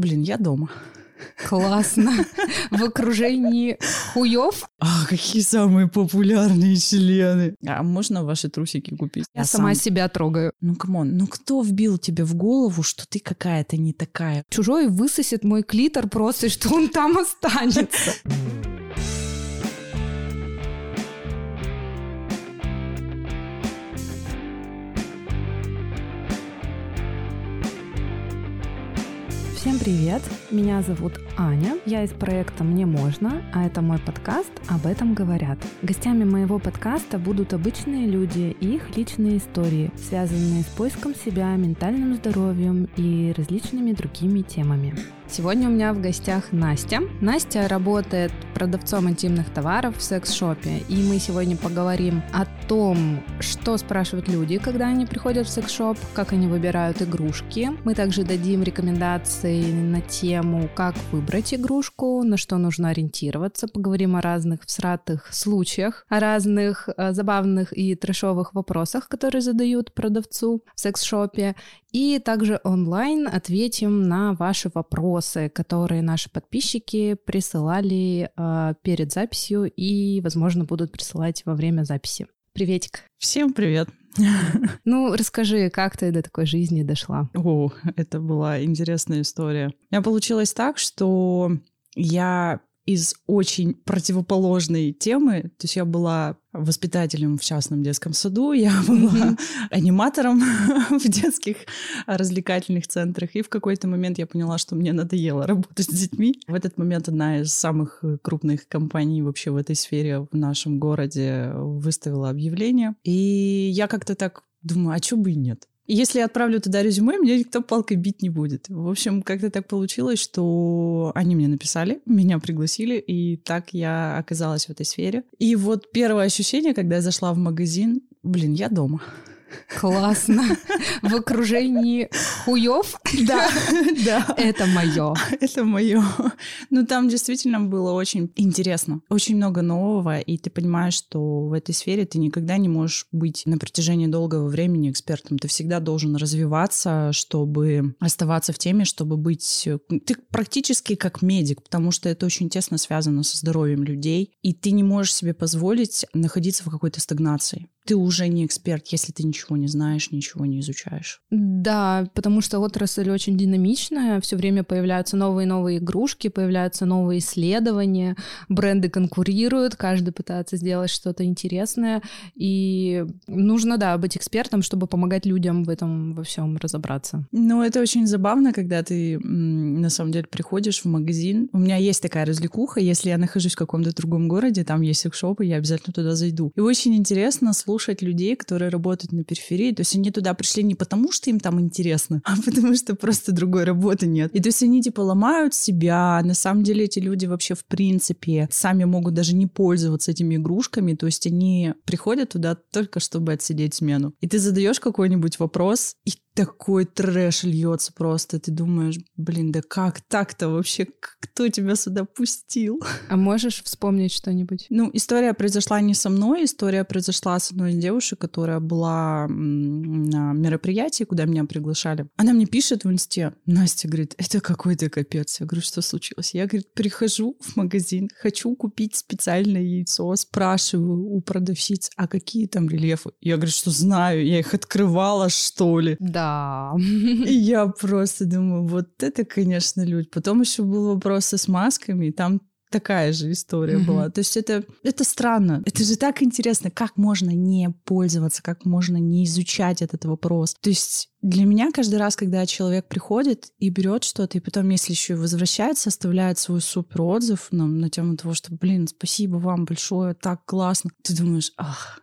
Блин, я дома. Классно. В окружении хуев. А, какие самые популярные члены. А можно ваши трусики купить? Я, сама сам... себя трогаю. Ну, come on, ну кто вбил тебе в голову, что ты какая-то не такая? Чужой высосет мой клитор просто, и что он там останется. Всем привет! Меня зовут Аня, я из проекта «Мне можно», а это мой подкаст «Об этом говорят». Гостями моего подкаста будут обычные люди и их личные истории, связанные с поиском себя, ментальным здоровьем и различными другими темами. Сегодня у меня в гостях Настя. Настя работает продавцом интимных товаров в секс-шопе, и мы сегодня поговорим о том, что спрашивают люди, когда они приходят в секс-шоп, как они выбирают игрушки. Мы также дадим рекомендации на тему, как выбрать игрушку, на что нужно ориентироваться, поговорим о разных всратых случаях, о разных э, забавных и трешовых вопросах, которые задают продавцу в секс-шопе, и также онлайн ответим на ваши вопросы, которые наши подписчики присылали э, перед записью и, возможно, будут присылать во время записи. Приветик. Всем привет. Ну, расскажи, как ты до такой жизни дошла? О, это была интересная история. У меня получилось так, что я из очень противоположной темы. То есть я была воспитателем в частном детском саду, я была mm-hmm. аниматором в детских развлекательных центрах, и в какой-то момент я поняла, что мне надоело работать с детьми. В этот момент одна из самых крупных компаний вообще в этой сфере в нашем городе выставила объявление, и я как-то так думаю, а что бы и нет? Если я отправлю туда резюме, меня никто палкой бить не будет. В общем, как-то так получилось, что они мне написали, меня пригласили, и так я оказалась в этой сфере. И вот первое ощущение, когда я зашла в магазин, блин, я дома. Классно. В окружении хуев? Да, да. Это мое. Это мое. Ну, там действительно было очень интересно. Очень много нового, и ты понимаешь, что в этой сфере ты никогда не можешь быть на протяжении долгого времени экспертом. Ты всегда должен развиваться, чтобы оставаться в теме, чтобы быть... Ты практически как медик, потому что это очень тесно связано со здоровьем людей, и ты не можешь себе позволить находиться в какой-то стагнации ты уже не эксперт, если ты ничего не знаешь, ничего не изучаешь. Да, потому что отрасль очень динамичная, все время появляются новые и новые игрушки, появляются новые исследования, бренды конкурируют, каждый пытается сделать что-то интересное, и нужно, да, быть экспертом, чтобы помогать людям в этом во всем разобраться. Ну, это очень забавно, когда ты на самом деле приходишь в магазин. У меня есть такая развлекуха, если я нахожусь в каком-то другом городе, там есть секс-шопы, я обязательно туда зайду. И очень интересно слушать слушать людей, которые работают на периферии. То есть они туда пришли не потому, что им там интересно, а потому что просто другой работы нет. И то есть они типа ломают себя. На самом деле эти люди вообще в принципе сами могут даже не пользоваться этими игрушками. То есть они приходят туда только чтобы отсидеть смену. И ты задаешь какой-нибудь вопрос, и такой трэш льется просто. Ты думаешь, блин, да как так-то вообще? Кто тебя сюда пустил? А можешь вспомнить что-нибудь? Ну, история произошла не со мной, история произошла с одной из девушек, которая была на мероприятии, куда меня приглашали. Она мне пишет в инсте, Настя говорит, это какой-то капец. Я говорю, что случилось? Я, говорит, прихожу в магазин, хочу купить специальное яйцо, спрашиваю у продавщиц, а какие там рельефы? Я говорю, что знаю, я их открывала, что ли. Да, да. И я просто думаю, вот это, конечно, люди. Потом еще был вопрос с масками, и там такая же история mm-hmm. была. То есть это, это странно. Это же так интересно, как можно не пользоваться, как можно не изучать этот вопрос. То есть для меня каждый раз, когда человек приходит и берет что-то, и потом, если еще и возвращается, оставляет свой супер отзыв на, на тему того, что, блин, спасибо вам большое, так классно, ты думаешь, ах,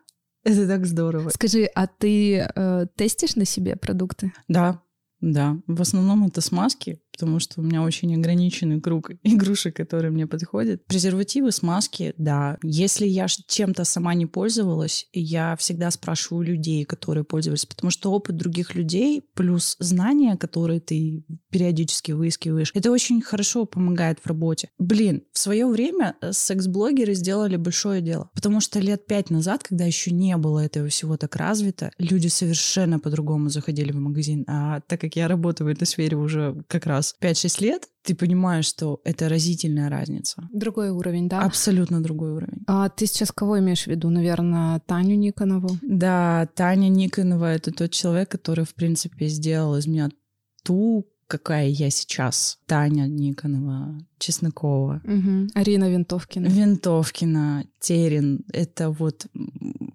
это так здорово. Скажи, а ты э, тестишь на себе продукты? Да, да. В основном это смазки, потому что у меня очень ограниченный круг игрушек, которые мне подходят. Презервативы, смазки, да. Если я чем-то сама не пользовалась, я всегда спрашиваю людей, которые пользовались, потому что опыт других людей плюс знания, которые ты периодически выискиваешь, это очень хорошо помогает в работе. Блин, в свое время э, секс-блогеры сделали большое дело, потому что лет пять назад, когда еще не было этого всего так развито, люди совершенно по-другому заходили в магазин. А так как я работаю в этой сфере уже как раз сейчас 5-6 лет, ты понимаешь, что это разительная разница. Другой уровень, да? Абсолютно другой уровень. А ты сейчас кого имеешь в виду? Наверное, Таню Никонову? Да, Таня Никонова — это тот человек, который, в принципе, сделал из меня ту, какая я сейчас. Таня Никонова, Чеснокова. Угу. Арина Винтовкина. Винтовкина, Терин. Это вот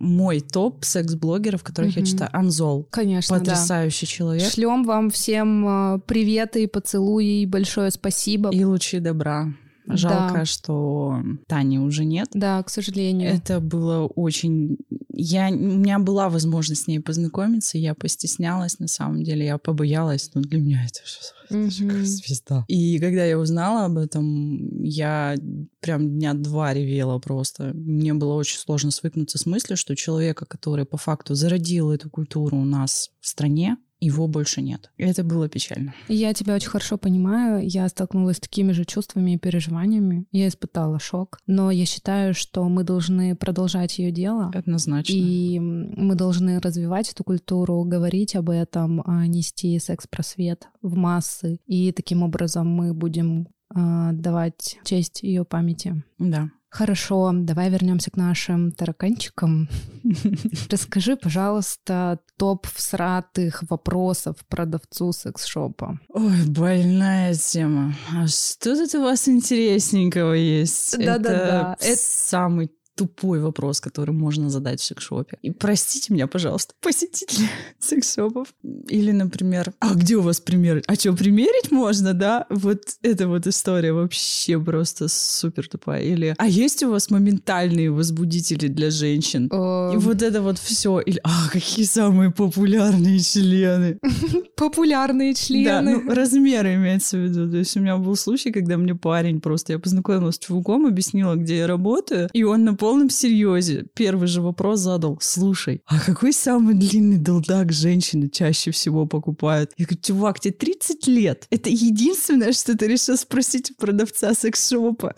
мой топ секс-блогеров, которых угу. я читаю. Анзол. Конечно, Потрясающий да. человек. Шлем вам всем а, приветы и поцелуи, и большое спасибо. И лучи добра. Жалко, Да. что Тани уже нет. Да, к сожалению. Это было очень... Я... У меня была возможность с ней познакомиться, я постеснялась, на самом деле. Я побоялась, но для меня это же, это же как Мгм. звезда. И когда я узнала об этом, я прям дня два ревела просто. Мне было очень сложно свыкнуться с мыслью, что человека, который по факту зародил эту культуру у нас в стране, его больше нет. Это было печально. Я тебя очень хорошо понимаю. Я столкнулась с такими же чувствами и переживаниями. Я испытала шок. Но я считаю, что мы должны продолжать ее дело. Однозначно. И мы должны развивать эту культуру, говорить об этом, а, нести секс-просвет в массы. И таким образом мы будем а, давать честь ее памяти. Да. Хорошо, давай вернемся к нашим тараканчикам. Расскажи, пожалуйста, топ всратых вопросов продавцу секс-шопа. Ой, больная тема. А что тут у вас интересненького есть? Да-да-да, Это это- самый тупой вопрос, который можно задать в секс-шопе. И простите меня, пожалуйста, посетители секс-шопов. Или, например, а где у вас пример? А что, примерить можно, да? Вот эта вот история вообще просто супер тупая. Или, а есть у вас моментальные возбудители для женщин? И вот это вот все. Или, а, какие самые популярные члены? Популярные Да, члены. ну, размеры имеется в виду. То есть у меня был случай, когда мне парень просто... Я познакомилась с чуваком, объяснила, где я работаю, и он на полном серьезе первый же вопрос задал. Слушай, а какой самый длинный долдак женщины чаще всего покупают? Я говорю, чувак, тебе 30 лет. Это единственное, что ты решил спросить у продавца секс-шопа.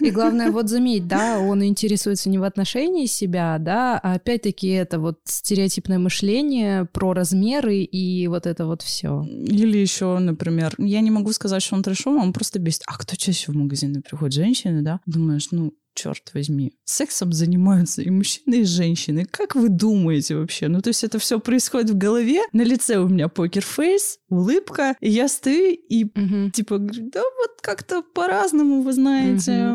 И главное, вот заметь, да, он интересуется не в отношении себя, да, а опять-таки это вот стереотипное мышление про размеры и вот это вот все. Или еще, например, я не могу сказать, что он трешовый, он просто бесит. А кто чаще в магазины приходит? Женщины, да? Думаешь, ну, черт возьми, сексом занимаются и мужчины, и женщины. Как вы думаете вообще? Ну, то есть это все происходит в голове. На лице у меня покер-фейс, улыбка, и я стою и типа говорю, да вот как-то по-разному, вы знаете. А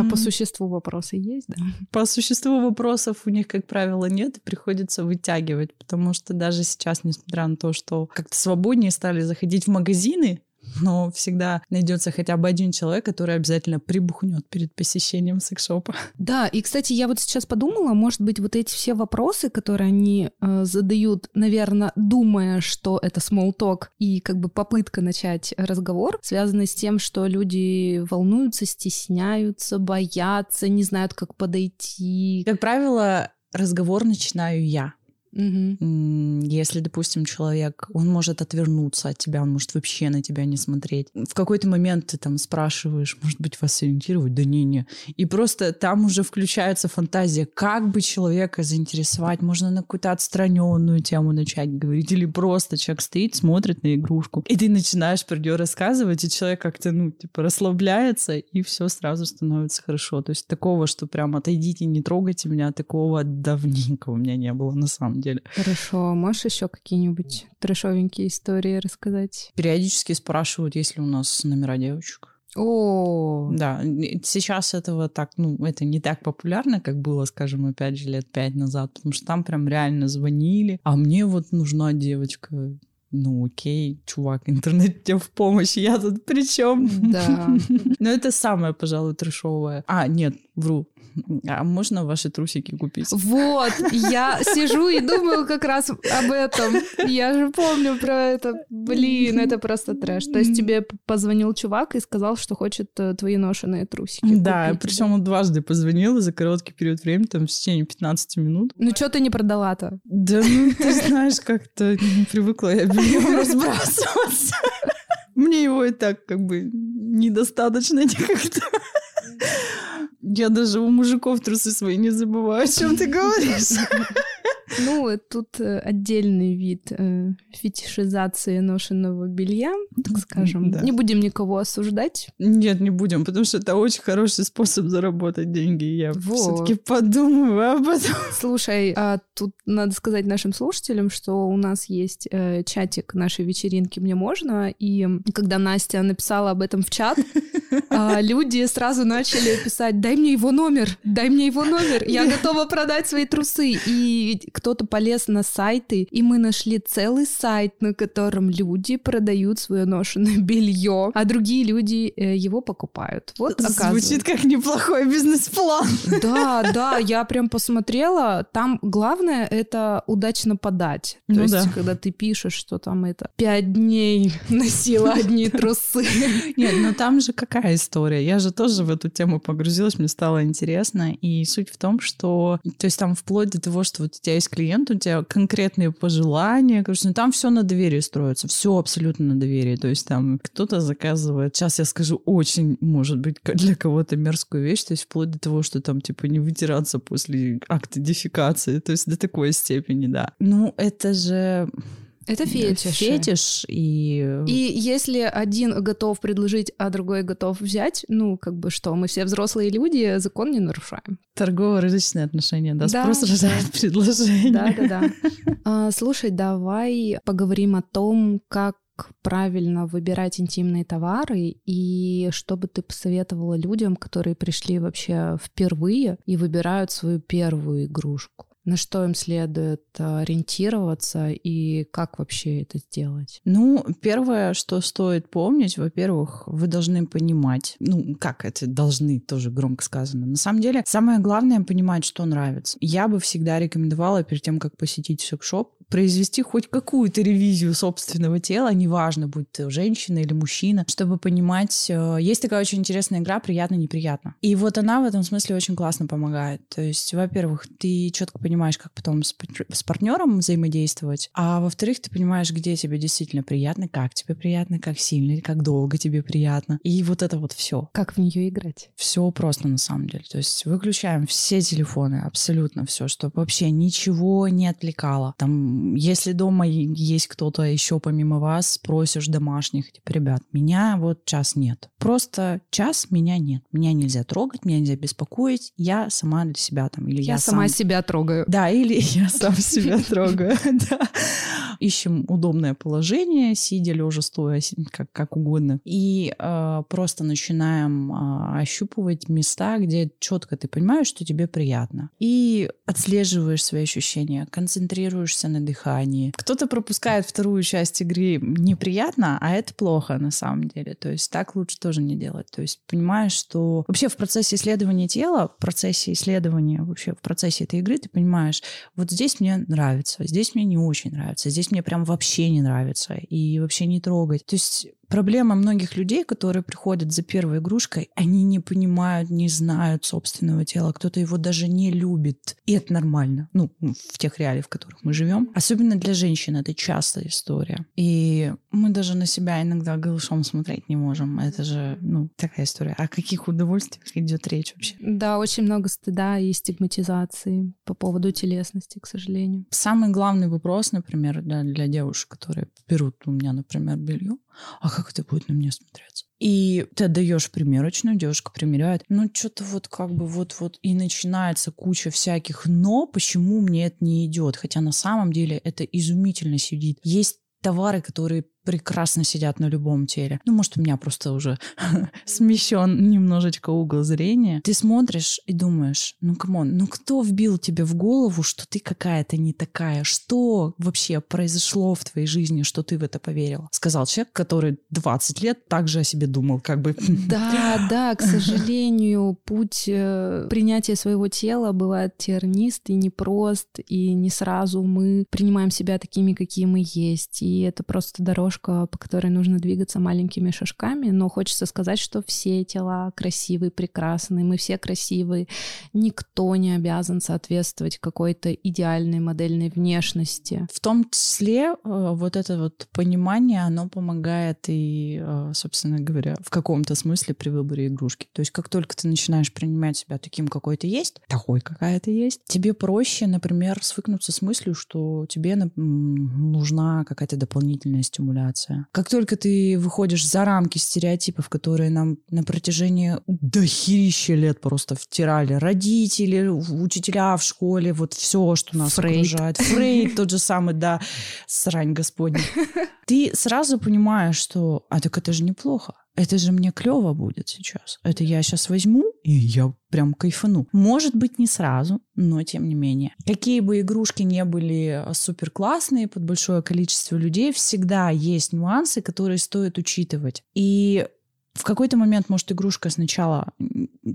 М. по существу вопросы есть, да? По существу вопросов у них, как правило, нет, и приходится вытягивать, потому что даже сейчас, несмотря на то, что как-то свободнее стали заходить в магазины, но всегда найдется хотя бы один человек, который обязательно прибухнет перед посещением секс-шопа. Да, и, кстати, я вот сейчас подумала, может быть, вот эти все вопросы, которые они э, задают, наверное, думая, что это small talk и как бы попытка начать разговор, связаны с тем, что люди волнуются, стесняются, боятся, не знают, как подойти. Как правило, разговор начинаю я. М, Если, допустим, человек, он может отвернуться от тебя, он может вообще на тебя не смотреть. В какой-то момент ты там спрашиваешь, может быть, вас ориентировать? Да не-не. И просто там уже включается фантазия, как бы человека заинтересовать. Можно на какую-то отстраненную тему начать говорить, или просто человек стоит, смотрит на игрушку. И ты начинаешь про нее рассказывать, и человек как-то, ну, типа, расслабляется, и все сразу становится хорошо. То есть такого, что прям отойдите, не трогайте меня, такого давненько у меня не было на самом деле. Хорошо, можешь еще какие-нибудь трешовенькие истории рассказать? Периодически спрашивают, есть ли у нас номера девочек. О, Да, сейчас этого так, ну, это не так популярно, как было, скажем, опять же, лет пять назад, потому что там прям реально звонили, а мне вот нужна девочка. Ну, окей, чувак, интернет тебе в помощь, я тут при чем? да. Но это самое, пожалуй, трешовое. А, нет, вру. А можно ваши трусики купить? Вот, я сижу и думаю как раз об этом. Я же помню про это. Блин, это просто трэш. То есть тебе позвонил чувак и сказал, что хочет э, твои ношеные трусики. Да, причем он дважды позвонил за короткий период времени, там, в течение 15 минут. Ну что ты не продала-то? Да ну, ты знаешь, как-то не привыкла я бельем разбрасываться. Мне его и так как бы недостаточно никогда. Я даже у мужиков трусы свои не забываю, о чем ты говоришь. Ну, тут э, отдельный вид э, фетишизации ношенного белья, так скажем. Да. Не будем никого осуждать. Нет, не будем, потому что это очень хороший способ заработать деньги. Я вот. все-таки подумаю об этом. Слушай, а тут надо сказать нашим слушателям, что у нас есть э, чатик нашей вечеринки «Мне можно», и когда Настя написала об этом в чат, э, люди сразу начали писать «Дай мне его номер, дай мне его номер, я готова продать свои трусы». И кто-то полез на сайты, и мы нашли целый сайт, на котором люди продают свое ношенное белье, а другие люди э, его покупают. Вот, Звучит как неплохой бизнес-план. Да, да, я прям посмотрела. Там главное — это удачно подать. То ну есть, да. когда ты пишешь, что там это пять дней носила одни трусы. Нет, ну там же какая история? Я же тоже в эту тему погрузилась, мне стало интересно. И суть в том, что... То есть там вплоть до того, что вот у тебя есть клиент, у тебя конкретные пожелания, короче, ну там все на доверии строится, все абсолютно на доверии. То есть там кто-то заказывает, сейчас я скажу очень, может быть, для кого-то мерзкую вещь, то есть вплоть до того, что там типа не вытираться после акта дефикации, то есть до такой степени, да. Ну это же это фетиш. Фетиш и... И если один готов предложить, а другой готов взять, ну, как бы что, мы все взрослые люди, закон не нарушаем. Торгово-рыночные отношения, да, да спрос рождает да. предложение. Да-да-да. А, слушай, давай поговорим о том, как правильно выбирать интимные товары и что бы ты посоветовала людям, которые пришли вообще впервые и выбирают свою первую игрушку? На что им следует э, ориентироваться и как вообще это сделать? Ну, первое, что стоит помнить, во-первых, вы должны понимать, ну, как это должны, тоже громко сказано. На самом деле, самое главное понимать, что нравится. Я бы всегда рекомендовала перед тем, как посетить секс-шоп, произвести хоть какую-то ревизию собственного тела, неважно, будь ты женщина или мужчина, чтобы понимать, э, есть такая очень интересная игра «приятно-неприятно». И вот она в этом смысле очень классно помогает. То есть, во-первых, ты четко понимаешь, как потом с, с партнером взаимодействовать, а во-вторых, ты понимаешь, где тебе действительно приятно, как тебе приятно, как сильно, как долго тебе приятно. И вот это вот все. Как в нее играть? Все просто на самом деле. То есть выключаем все телефоны, абсолютно все, чтобы вообще ничего не отвлекало. Там если дома есть кто-то еще помимо вас, просишь домашних, типа, ребят, меня вот час нет. Просто час меня нет. Меня нельзя трогать, меня нельзя беспокоить. Я сама для себя там. Или я, я сама сам... себя трогаю. Да, или я сам себя трогаю. Ищем удобное положение, сидя, лежа, стоя, как, как угодно. И э, просто начинаем э, ощупывать места, где четко ты понимаешь, что тебе приятно. И отслеживаешь свои ощущения, концентрируешься на дыхании. Кто-то пропускает вторую часть игры неприятно, а это плохо на самом деле. То есть так лучше тоже не делать. То есть понимаешь, что вообще в процессе исследования тела, в процессе исследования вообще в процессе этой игры ты понимаешь, вот здесь мне нравится, здесь мне не очень нравится, здесь мне прям вообще не нравится и вообще не трогать. То есть Проблема многих людей, которые приходят за первой игрушкой, они не понимают, не знают собственного тела, кто-то его даже не любит. И это нормально, ну, в тех реалиях, в которых мы живем. Особенно для женщин это частая история. И мы даже на себя иногда голышом смотреть не можем. Это же, ну, такая история. О каких удовольствиях идет речь вообще? Да, очень много стыда и стигматизации по поводу телесности, к сожалению. Самый главный вопрос, например, для, для девушек, которые берут у меня, например, белье, а как это будет на мне смотреться? И ты отдаешь примерочную, девушка примеряет, ну что-то вот как бы вот-вот и начинается куча всяких «но», почему мне это не идет, хотя на самом деле это изумительно сидит. Есть товары, которые прекрасно сидят на любом теле. Ну, может, у меня просто уже смещен немножечко угол зрения. Ты смотришь и думаешь, ну, come on, ну кто вбил тебе в голову, что ты какая-то не такая? Что вообще произошло в твоей жизни, что ты в это поверила? Сказал человек, который 20 лет также о себе думал, как бы. Да, да, к сожалению, путь э, принятия своего тела бывает тернист и непрост, и не сразу мы принимаем себя такими, какие мы есть. И это просто дорожка дорожка, по которой нужно двигаться маленькими шажками, но хочется сказать, что все тела красивые, прекрасные, мы все красивые, никто не обязан соответствовать какой-то идеальной модельной внешности. В том числе э, вот это вот понимание, оно помогает и, э, собственно говоря, в каком-то смысле при выборе игрушки. То есть как только ты начинаешь принимать себя таким, какой ты есть, такой, какая ты есть, тебе проще, например, свыкнуться с мыслью, что тебе нужна какая-то дополнительная стимуляция. Как только ты выходишь за рамки стереотипов, которые нам на протяжении дохерища лет просто втирали родители, учителя в школе, вот все, что нас Фрейд. окружает. Фрейд тот же самый, да, срань господня. Ты сразу понимаешь, что, а так это же неплохо это же мне клево будет сейчас. Это я сейчас возьму, и я прям кайфану. Может быть, не сразу, но тем не менее. Какие бы игрушки не были супер классные под большое количество людей, всегда есть нюансы, которые стоит учитывать. И в какой-то момент, может, игрушка сначала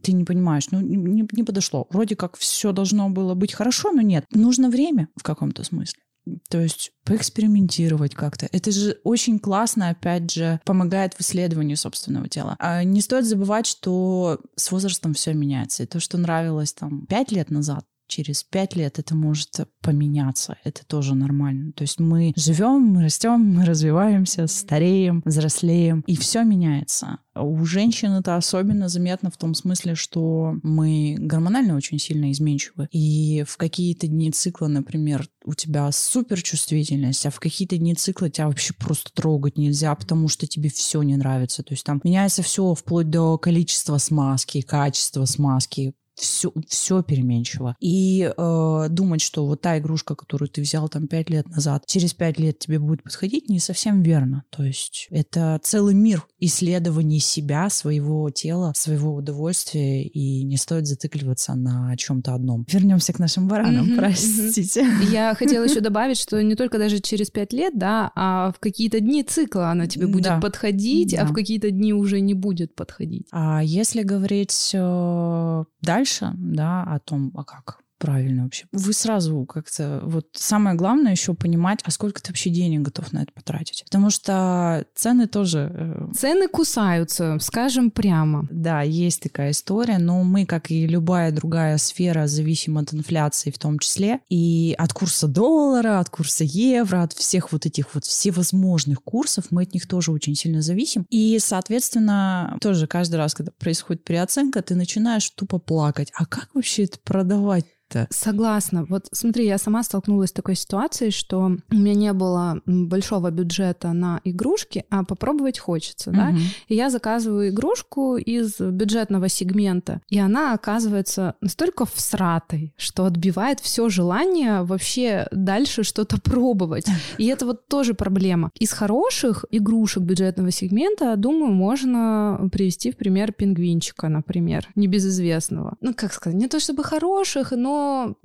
ты не понимаешь, ну, не, не подошло. Вроде как все должно было быть хорошо, но нет. Нужно время в каком-то смысле. То есть поэкспериментировать как-то. Это же очень классно, опять же, помогает в исследовании собственного тела. А не стоит забывать, что с возрастом все меняется. И то, что нравилось там пять лет назад, через пять лет это может поменяться. Это тоже нормально. То есть мы живем, мы растем, мы развиваемся, стареем, взрослеем, и все меняется. У женщин это особенно заметно в том смысле, что мы гормонально очень сильно изменчивы. И в какие-то дни цикла, например, у тебя суперчувствительность, а в какие-то дни цикла тебя вообще просто трогать нельзя, потому что тебе все не нравится. То есть там меняется все вплоть до количества смазки, качества смазки, все, все переменчиво. И э, думать, что вот та игрушка, которую ты взял там пять лет назад, через пять лет тебе будет подходить, не совсем верно. То есть это целый мир исследований себя, своего тела, своего удовольствия, и не стоит зацикливаться на чем-то одном. Вернемся к нашим баранам, простите. Я хотела еще добавить, что не только даже через пять лет, да, а в какие-то дни цикла она тебе будет да. подходить, да. а в какие-то дни уже не будет подходить. А если говорить э, дальше, дальше, да, о том, а как правильно вообще. Вы сразу как-то... Вот самое главное еще понимать, а сколько ты вообще денег готов на это потратить. Потому что цены тоже... Э, цены кусаются, скажем прямо. Да, есть такая история, но мы, как и любая другая сфера, зависим от инфляции в том числе, и от курса доллара, от курса евро, от всех вот этих вот всевозможных курсов, мы от них тоже очень сильно зависим. И, соответственно, тоже каждый раз, когда происходит переоценка, ты начинаешь тупо плакать. А как вообще это продавать это... Согласна. Вот смотри, я сама столкнулась с такой ситуацией, что у меня не было большого бюджета на игрушки, а попробовать хочется, угу. да? И я заказываю игрушку из бюджетного сегмента, и она оказывается настолько всратой, что отбивает все желание вообще дальше что-то пробовать. И это вот тоже проблема. Из хороших игрушек бюджетного сегмента, думаю, можно привести в пример пингвинчика, например, небезызвестного. Ну, как сказать, не то чтобы хороших, но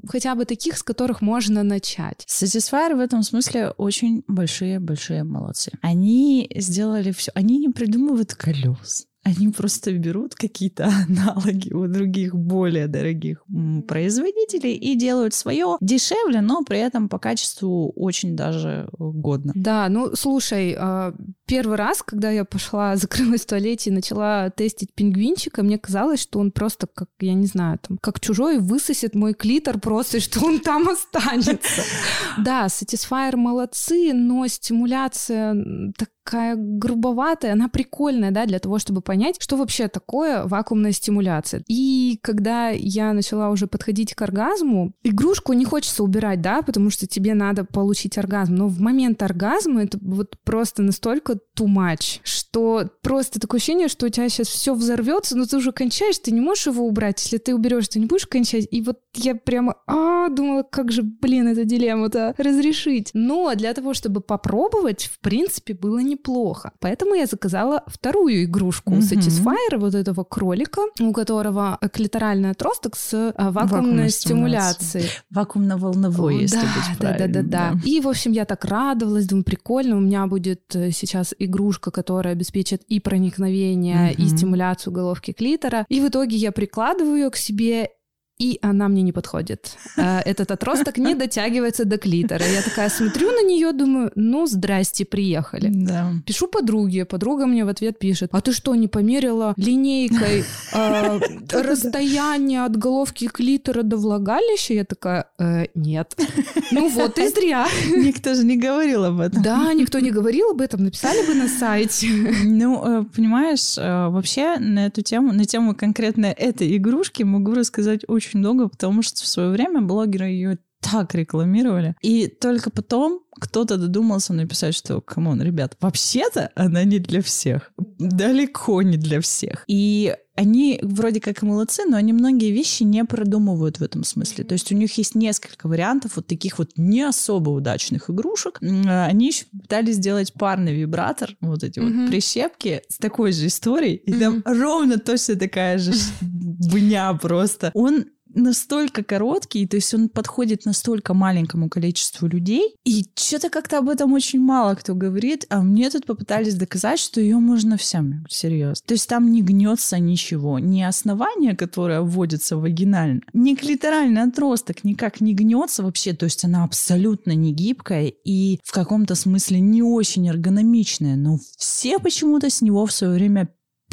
хотя бы таких, с которых можно начать. Satisfyer в этом смысле очень большие-большие молодцы. Они сделали все. Они не придумывают колес. Они просто берут какие-то аналоги у других более дорогих производителей и делают свое дешевле, но при этом по качеству очень даже годно. Да, ну слушай, а, первый раз, когда я пошла, закрылась в туалете и начала тестить пингвинчика, мне казалось, что он просто как, я не знаю, там, как чужой высосет мой клитор просто, что он там останется. Да, Satisfyer молодцы, но стимуляция такая грубоватая, она прикольная, да, для того, чтобы понять, что вообще такое вакуумная стимуляция. И когда я начала уже подходить к оргазму, игрушку не хочется убирать, да, потому что тебе надо получить оргазм. Но в момент оргазма это вот просто настолько too much, что просто такое ощущение, что у тебя сейчас все взорвется, но ты уже кончаешь, ты не можешь его убрать. Если ты уберешь, ты не будешь кончать. И вот я прямо а, думала, как же, блин, эту дилемму-то разрешить. Но для того, чтобы попробовать, в принципе, было неплохо. Поэтому я заказала вторую игрушку Satisfyer, вот этого кролика, у которого клиторальный отросток с э, вакуумной, вакуумной стимуляцией. Вакуумно-волновой, если да, быть да, да, да, да. И, в общем, я так радовалась, думаю, прикольно, у меня будет э, сейчас игрушка, которая обеспечит и проникновение, и стимуляцию головки клитора. И в итоге я прикладываю ее к себе, и она мне не подходит. Э, этот отросток не дотягивается до клитора. Я такая смотрю на нее, думаю, ну, здрасте, приехали. Да. Пишу подруге, подруга мне в ответ пишет, а ты что, не померила линейкой э, расстояние от головки клитора до влагалища? Я такая, «Э, нет. Ну вот и зря. Никто же не говорил об этом. Да, никто не говорил об этом, написали бы на сайте. Ну, понимаешь, вообще на эту тему, на тему конкретно этой игрушки могу рассказать очень очень много, потому что в свое время блогеры ее так рекламировали. И только потом кто-то додумался написать, что, come on, ребят, вообще-то она не для всех. Далеко не для всех. И они вроде как и молодцы, но они многие вещи не продумывают в этом смысле. То есть у них есть несколько вариантов вот таких вот не особо удачных игрушек. Они еще пытались сделать парный вибратор, вот эти mm-hmm. вот прищепки с такой же историей. И mm-hmm. там ровно точно такая же бня просто. Он настолько короткий, то есть он подходит настолько маленькому количеству людей, и что-то как-то об этом очень мало кто говорит, а мне тут попытались доказать, что ее можно всем, серьезно. То есть там не гнется ничего, ни основание, которое вводится вагинально, ни клиторальный отросток никак не гнется вообще, то есть она абсолютно не гибкая и в каком-то смысле не очень эргономичная, но все почему-то с него в свое время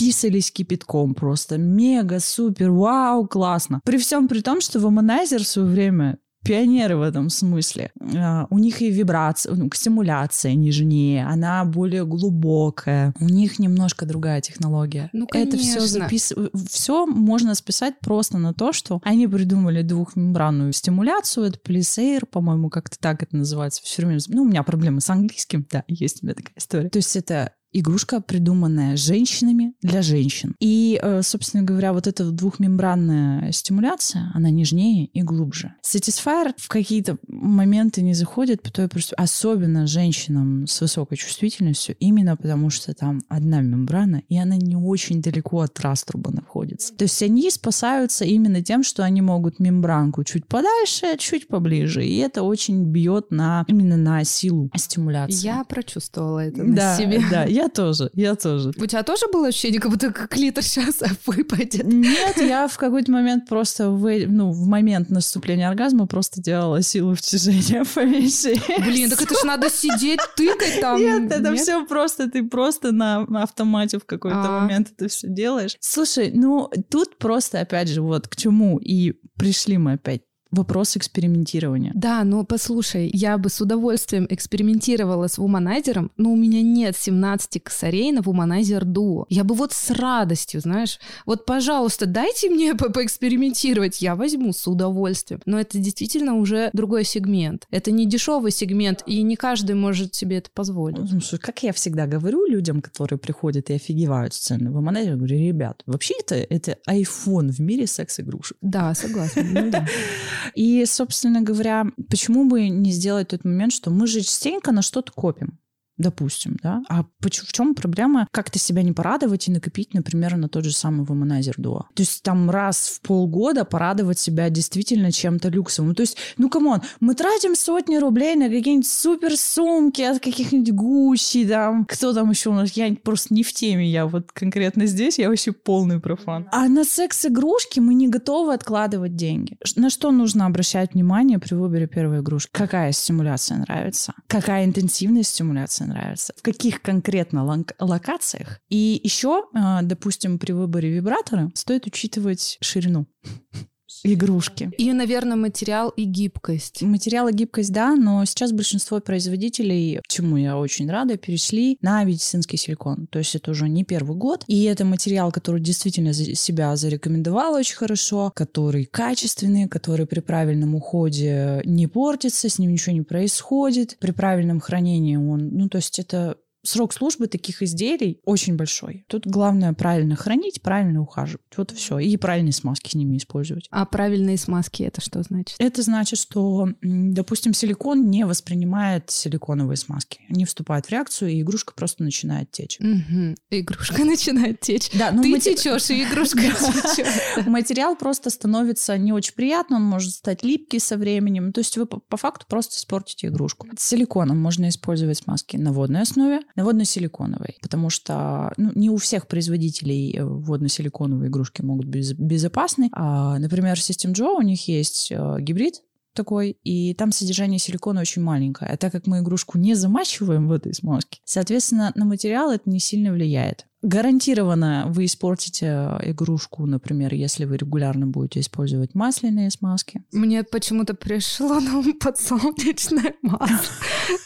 писались кипятком просто. Мега, супер, вау, классно. При всем при том, что Womanizer в свое время пионеры в этом смысле. Uh, у них и вибрация, ну, стимуляция нежнее, она более глубокая. У них немножко другая технология. Ну, конечно. Это все запис... Все можно списать просто на то, что они придумали двухмембранную стимуляцию, это плесейр, по-моему, как-то так это называется. Все время... Ну, у меня проблемы с английским, да, есть у меня такая история. То есть это игрушка, придуманная женщинами для женщин. И, э, собственно говоря, вот эта двухмембранная стимуляция, она нежнее и глубже. Satisfyer в какие-то моменты не заходит, по той просто особенно женщинам с высокой чувствительностью, именно потому что там одна мембрана, и она не очень далеко от раструба находится. То есть они спасаются именно тем, что они могут мембранку чуть подальше, чуть поближе, и это очень бьет на именно на силу стимуляции. Я прочувствовала это на да, себе. Да, я тоже, я тоже. У тебя тоже было ощущение, как будто клитор сейчас выпадет? Нет, я в какой-то момент просто, в, ну, в момент наступления оргазма просто делала силу втяжения поменьше. Блин, так это же надо сидеть, тыкать там. Нет, это Нет? все просто, ты просто на, автомате в какой-то А-а-а. момент это все делаешь. Слушай, ну, тут просто, опять же, вот к чему и пришли мы опять вопрос экспериментирования. Да, но послушай, я бы с удовольствием экспериментировала с вуманайзером, но у меня нет 17 косарей на вуманайзер дуо. Я бы вот с радостью, знаешь, вот, пожалуйста, дайте мне по поэкспериментировать, я возьму с удовольствием. Но это действительно уже другой сегмент. Это не дешевый сегмент, и не каждый может себе это позволить. Ну, слушай, как я всегда говорю людям, которые приходят и офигевают с цены Womanizer 'а, говорю, ребят, вообще это, это iPhone в мире секс-игрушек. Да, согласна. Ну, да. И, собственно говоря, почему бы не сделать тот момент, что мы же частенько на что-то копим допустим, да. А в чем проблема как-то себя не порадовать и накопить, например, на тот же самый Womanizer Duo? То есть там раз в полгода порадовать себя действительно чем-то люксовым. То есть, ну, come on, мы тратим сотни рублей на какие-нибудь супер сумки от каких-нибудь Гуччи, там, кто там еще у нас, я просто не в теме, я вот конкретно здесь, я вообще полный профан. А на секс-игрушки мы не готовы откладывать деньги. На что нужно обращать внимание при выборе первой игрушки? Какая стимуляция нравится? Какая интенсивность стимуляции нравится, в каких конкретно лок- локациях. И еще, а, допустим, при выборе вибратора стоит учитывать ширину игрушки. И, наверное, материал и гибкость. Материал и гибкость, да, но сейчас большинство производителей, чему я очень рада, перешли на медицинский силикон. То есть это уже не первый год. И это материал, который действительно себя зарекомендовал очень хорошо, который качественный, который при правильном уходе не портится, с ним ничего не происходит. При правильном хранении он... Ну, то есть это срок службы таких изделий очень большой. Тут главное правильно хранить, правильно ухаживать. Вот и все. И правильные смазки с ними использовать. А правильные смазки это что значит? Это значит, что, допустим, силикон не воспринимает силиконовые смазки. Не вступает в реакцию, и игрушка просто начинает течь. Угу. Игрушка начинает течь. Да, ну, Ты мати... течешь, и игрушка течет. Материал просто становится не очень приятным, он может стать липкий со временем. То есть вы по факту просто испортите игрушку. С силиконом можно использовать смазки на водной основе, водно-силиконовой, потому что ну, не у всех производителей э, водно-силиконовые игрушки могут быть безопасны. А, например, System Joe у них есть э, гибрид, такой, и там содержание силикона очень маленькое. А так как мы игрушку не замачиваем в этой смазке, соответственно, на материал это не сильно влияет. Гарантированно вы испортите э, игрушку, например, если вы регулярно будете использовать масляные смазки. Мне почему-то пришло на ум подсолнечное масло.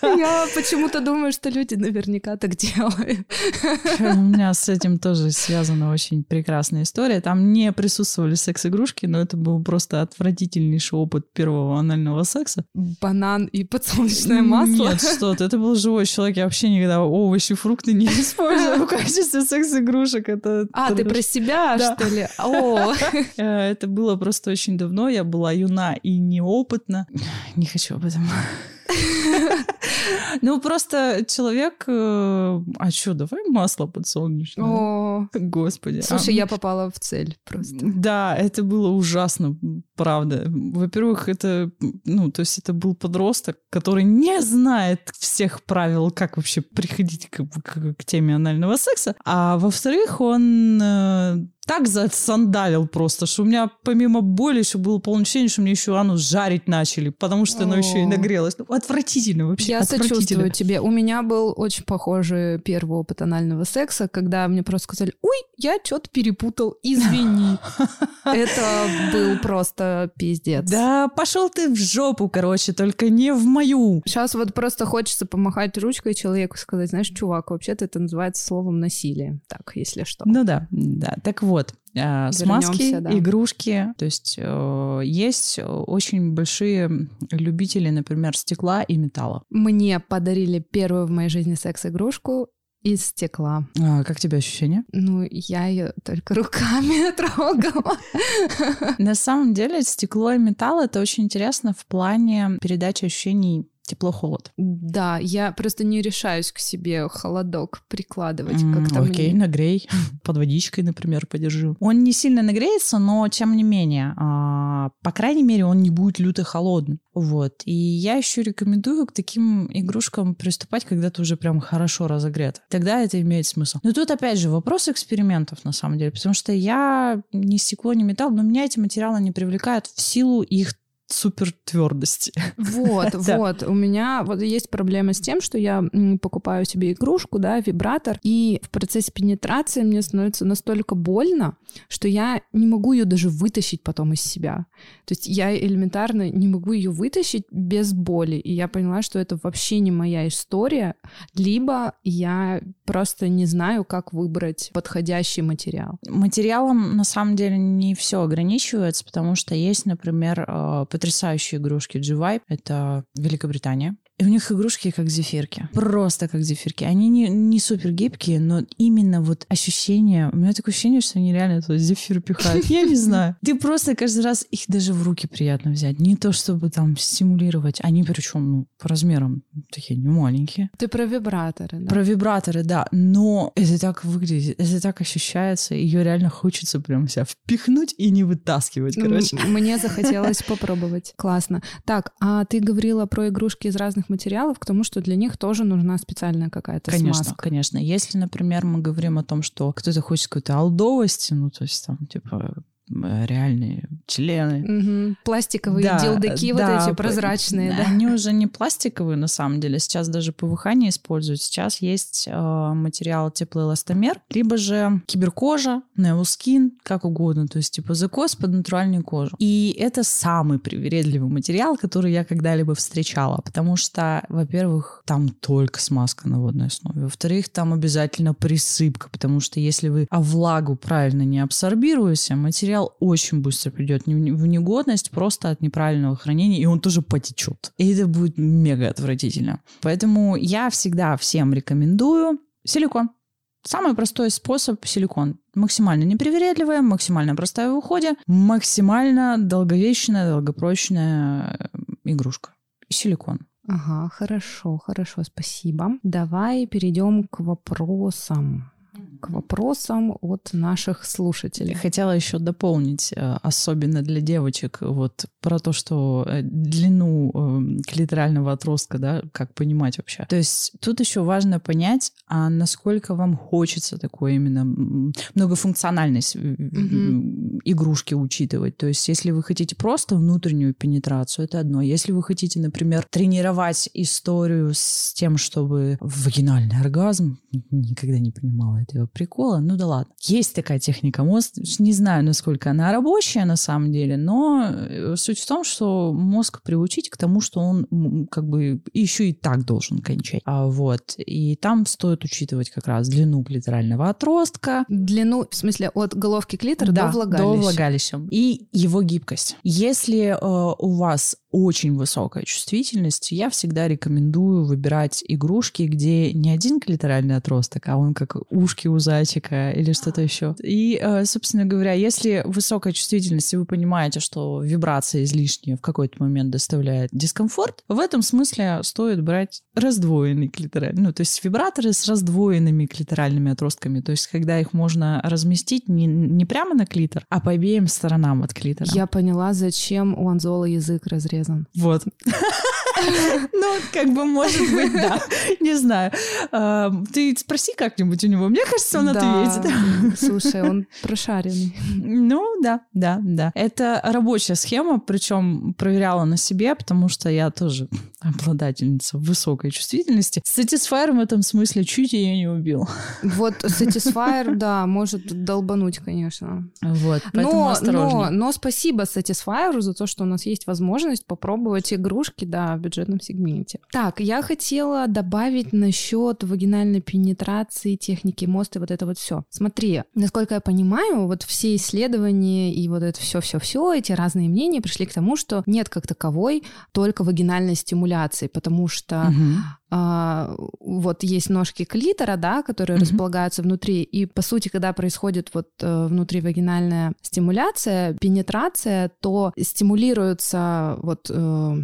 Я почему-то думаю, что люди наверняка так делают. У меня с этим тоже связана очень прекрасная история. Там не присутствовали секс-игрушки, но это был просто отвратительнейший опыт первого анального секса. Банан и подсолнечное масло? Нет, что-то. Это был живой человек. Я вообще никогда овощи, фрукты не использую в качестве секс-игрушек. Это а, ты про себя, да. что ли? О. Э, это было просто очень давно. Я была юна и неопытна. Не хочу об этом Ну, просто человек... Э, а что, давай масло подсолнечное? О, Господи. Слушай, я попала в цель просто. Да, это было ужасно, правда. Во-первых, это... Ну, то есть это был подросток, который не знает всех правил, как вообще приходить к, к, к теме анального секса. А во-вторых, он э, так засандалил просто, что у меня помимо боли еще было полное ощущение, что мне еще анус жарить начали, потому что оно еще и нагрелось. Ну, отвратительно вообще. Я сочувствую тебе. У меня был очень похожий первый опыт анального секса, когда мне просто сказали, ой, я что-то перепутал, извини. Это был просто пиздец. Да, пошел ты в жопу, короче, только не в мою. Сейчас вот просто хочется помахать ручкой человеку и сказать, знаешь, чувак, вообще-то это называется словом насилие. Так, если что. Ну да, да. Так вот, вот, э, смазки, да. игрушки. То есть э, есть очень большие любители, например, стекла и металла. Мне подарили первую в моей жизни секс-игрушку из стекла. А, как тебе ощущение? Ну, я ее только руками трогала. На самом деле стекло и металл это очень интересно в плане передачи ощущений тепло-холод. Да, я просто не решаюсь к себе холодок прикладывать. Mm, как-то окей, мне... нагрей. Под водичкой, например, подержу. Он не сильно нагреется, но тем не менее, а, по крайней мере, он не будет люто холодным. Вот. И я еще рекомендую к таким игрушкам приступать, когда ты уже прям хорошо разогрет. Тогда это имеет смысл. Но тут опять же вопрос экспериментов на самом деле, потому что я не стекло, не металл, но меня эти материалы не привлекают в силу их супер твердости. Вот, вот. У меня вот есть проблема с тем, что я покупаю себе игрушку, да, вибратор, и в процессе пенетрации мне становится настолько больно, что я не могу ее даже вытащить потом из себя. То есть я элементарно не могу ее вытащить без боли. И я поняла, что это вообще не моя история, либо я просто не знаю, как выбрать подходящий материал. Материалом на самом деле не все ограничивается, потому что есть, например, э, потрясающие игрушки G-Vibe. Это Великобритания. И у них игрушки как зефирки. Просто как зефирки. Они не, не супер гибкие, но именно вот ощущение... У меня такое ощущение, что они реально туда зефир пихают. Я не знаю. Ты просто каждый раз их даже в руки приятно взять. Не то, чтобы там стимулировать. Они причем, ну, по размерам такие не маленькие. Ты про вибраторы, да? Про вибраторы, да. Но это так выглядит, это так ощущается. Ее реально хочется прям себя впихнуть и не вытаскивать, короче. Мне захотелось попробовать. Классно. Так, а ты говорила про игрушки из разных строительных материалов к тому, что для них тоже нужна специальная какая-то конечно, смазка. Конечно, Если, например, мы говорим о том, что кто-то хочет какой-то алдовости, ну, то есть там, типа, реальные члены. Угу. Пластиковые да, дилдаки да, вот эти прозрачные. Да. Они уже не пластиковые на самом деле. Сейчас даже ПВХ не используют. Сейчас есть э, материал теплоэластомер, либо же киберкожа, неоскин, как угодно. То есть типа закос под натуральную кожу. И это самый привередливый материал, который я когда-либо встречала. Потому что, во-первых, там только смазка на водной основе. Во-вторых, там обязательно присыпка. Потому что если вы влагу правильно не абсорбируете, материал материал очень быстро придет в негодность просто от неправильного хранения, и он тоже потечет. И это будет мега отвратительно. Поэтому я всегда всем рекомендую силикон. Самый простой способ – силикон. Максимально непривередливая, максимально простая в уходе, максимально долговечная, долгопрочная э, игрушка. Силикон. Ага, хорошо, хорошо, спасибо. Давай перейдем к вопросам к вопросам от наших слушателей. Хотела еще дополнить, э, особенно для девочек, вот про то, что э, длину эм, клиторального отростка, да, как понимать вообще. То есть тут еще важно понять, а насколько вам хочется такой именно многофункциональность mm-hmm. игрушки учитывать. То есть если вы хотите просто внутреннюю пенетрацию, это одно. Если вы хотите, например, тренировать историю с тем, чтобы вагинальный оргазм, никогда не понимала этого прикола, ну да ладно. Есть такая техника мозг, не знаю, насколько она рабочая на самом деле, но э, суть в том, что мозг приучить к тому, что он как бы еще и так должен кончать. А вот. И там стоит учитывать как раз длину клиторального отростка. Длину, в смысле, от головки клитора да, до влагалища. до влагалища. И его гибкость. Если э, у вас очень высокая чувствительность, я всегда рекомендую выбирать игрушки, где не один клиторальный отросток, а он как ушки у зайчика или что-то еще. И, э, собственно говоря, если высокая чувствительность, и вы понимаете, что вибрация излишняя в какой-то момент доставляет дискомфорт, в этом смысле стоит брать раздвоенный клиторальный, ну, то есть вибраторы с раздвоенными клиторальными отростками, то есть когда их можно разместить не, не прямо на клитор, а по обеим сторонам от клитора. Я поняла, зачем у Анзола язык разрезан. Вот. Ну, как бы, может быть, да. Не знаю. Ты спроси как-нибудь у него. Мне кажется, он ответит. Слушай, он прошаренный. Ну, да, да, да. Это рабочая схема, причем проверяла на себе, потому что я тоже обладательница высокой чувствительности. Satisfyer в этом смысле чуть ее не убил. Вот Satisfyer, да, может долбануть, конечно. Вот, но, но, но спасибо Satisfyer за то, что у нас есть возможность попробовать игрушки, да, бюджетном сегменте. Так, я хотела добавить насчет вагинальной пенетрации, техники моста, вот это вот все. Смотри, насколько я понимаю, вот все исследования и вот это все-все-все, эти разные мнения пришли к тому, что нет как таковой только вагинальной стимуляции, потому что угу. а, вот есть ножки клитора, да, которые угу. располагаются внутри, и по сути, когда происходит вот э, внутривагинальная стимуляция, пенетрация, то стимулируется вот э,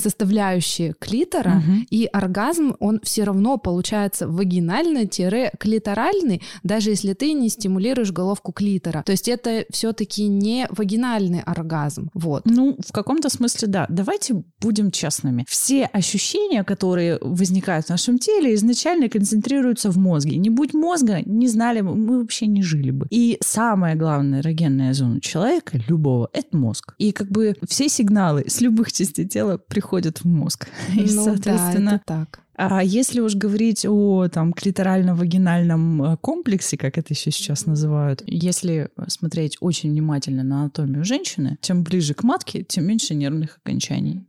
составляющие клитора, угу. и оргазм, он все равно получается вагинальный-клиторальный, даже если ты не стимулируешь головку клитора. То есть это все-таки не вагинальный оргазм. Вот. Ну, в каком-то смысле, да. Давайте будем честными. Все ощущения, которые возникают в нашем теле, изначально концентрируются в мозге. Не будь мозга, не знали бы, мы вообще не жили бы. И самая главная эрогенная зона человека, любого, это мозг. И как бы все сигналы с любых частей тела приходят приходят в мозг. И, ну, соответственно, да, это так. А если уж говорить о там клиторально-вагинальном э, комплексе, как это еще сейчас называют, если смотреть очень внимательно на анатомию женщины, чем ближе к матке, тем меньше нервных окончаний.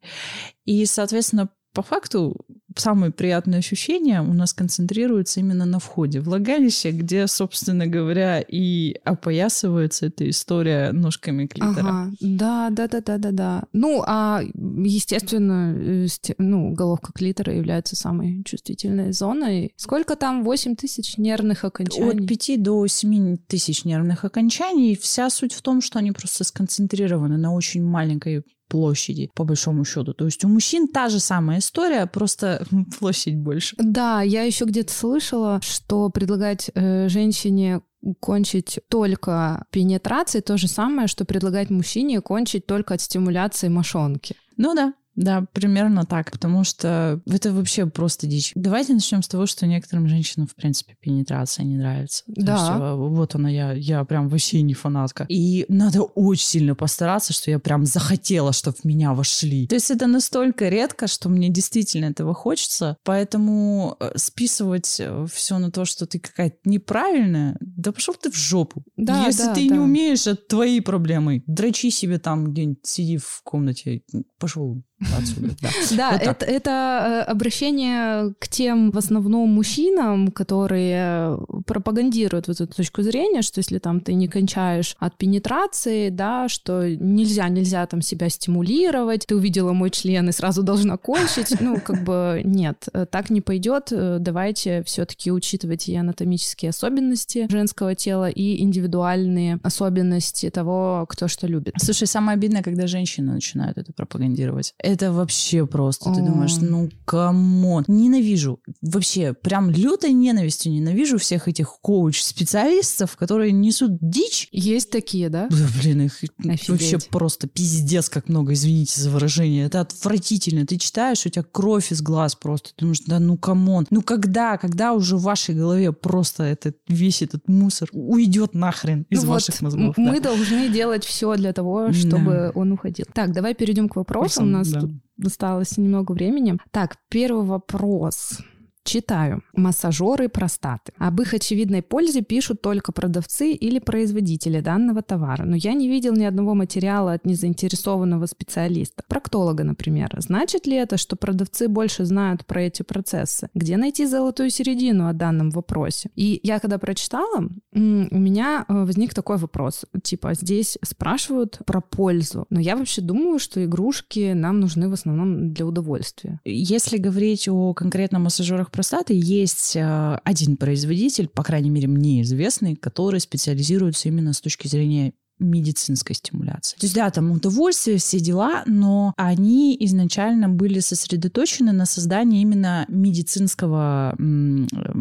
И, соответственно, по факту самые приятные ощущения у нас концентрируются именно на входе влагалище, где, собственно говоря, и опоясывается эта история ножками клитора. Ага. Да, да, да, да, да, да. Ну, а естественно, э, ну, головка клитора является самой чувствительной зоной. Сколько там? 8 тысяч нервных окончаний? От 5 до 7 тысяч нервных окончаний. Вся суть в том, что они просто сконцентрированы на очень маленькой площади, по большому счету. То есть у мужчин та же самая история, просто площадь больше. Да, я еще где-то слышала, что предлагать э, женщине кончить только пенетрацией то же самое, что предлагать мужчине кончить только от стимуляции мошонки. Ну да, да, примерно так, потому что это вообще просто дичь. Давайте начнем с того, что некоторым женщинам, в принципе, пенетрация не нравится. Да. То есть, э, вот она, я, я прям вообще не фанатка. И надо очень сильно постараться, что я прям захотела, чтобы в меня вошли. То есть это настолько редко, что мне действительно этого хочется, поэтому э, списывать э, все на то, что ты какая-то неправильная, да пошел ты в жопу. Да, Если да, ты да. не умеешь, это твои проблемы. Дрочи себе там где-нибудь, сиди в комнате, пошел отсюда. Да, да вот это, это э, обращение к тем в основном мужчинам, которые пропагандируют вот эту точку зрения, что если там ты не кончаешь от пенетрации, да, что нельзя, нельзя там себя стимулировать, ты увидела мой член и сразу должна кончить, ну, как бы нет, так не пойдет, давайте все-таки учитывать и анатомические особенности женского тела, и индивидуальные особенности того, кто что любит. Слушай, самое обидное, когда женщины начинают это пропагандировать это вообще просто. Ты думаешь, ну, come on. Ненавижу. Вообще, прям лютой ненавистью ненавижу всех этих коуч-специалистов, которые несут дичь. Есть такие, да? Да, блин, их Офигеть. вообще просто пиздец как много, извините за выражение. Это отвратительно. Ты читаешь, у тебя кровь из глаз просто. Ты думаешь, да ну come on. Ну когда, когда уже в вашей голове просто этот, весь этот мусор уйдет нахрен из ну ваших вот мозгов? Мы да. должны делать все для того, чтобы да. он уходил. Так, давай перейдем к вопросам. У нас да. Тут осталось немного времени. Так, первый вопрос. Читаю. Массажеры простаты. Об их очевидной пользе пишут только продавцы или производители данного товара. Но я не видел ни одного материала от незаинтересованного специалиста. Проктолога, например. Значит ли это, что продавцы больше знают про эти процессы? Где найти золотую середину о данном вопросе? И я когда прочитала, у меня э, возник такой вопрос. Типа, здесь спрашивают про пользу. Но я вообще думаю, что игрушки нам нужны в основном для удовольствия. Если говорить о конкретном массажерах простаты есть э, один производитель, по крайней мере, мне известный, который специализируется именно с точки зрения медицинской стимуляции. То есть, да, там удовольствие, все дела, но они изначально были сосредоточены на создании именно медицинского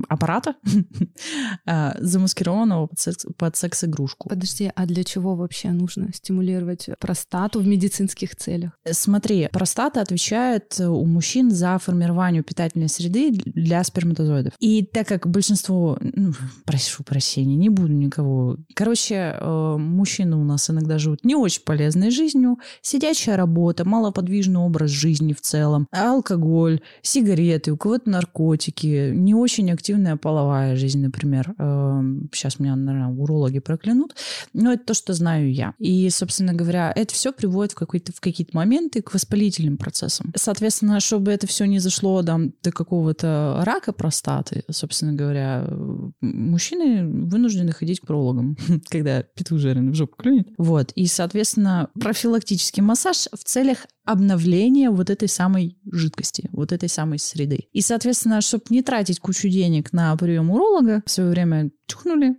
аппарата, а, замаскированного под секс-игрушку. Подожди, а для чего вообще нужно стимулировать простату в медицинских целях? Смотри, простата отвечает у мужчин за формирование питательной среды для сперматозоидов. И так как большинство, ну, прошу прощения, не буду никого... Короче, э, мужчин мужчины у нас иногда живут не очень полезной жизнью, сидячая работа, малоподвижный образ жизни в целом, алкоголь, сигареты, у кого-то наркотики, не очень активная половая жизнь, например. Сейчас эм, меня, наверное, урологи проклянут, но это то, что знаю я. И, собственно говоря, это все приводит в, какой-то, в какие-то моменты к воспалительным процессам. Соответственно, чтобы это все не зашло там, до какого-то рака простаты, собственно говоря, мужчины вынуждены ходить к урологам, когда петух жареный в жопу клюнет. Вот. И, соответственно, профилактический массаж в целях обновления вот этой самой жидкости, вот этой самой среды. И, соответственно, чтобы не тратить кучу денег на прием уролога, в свое время чухнули,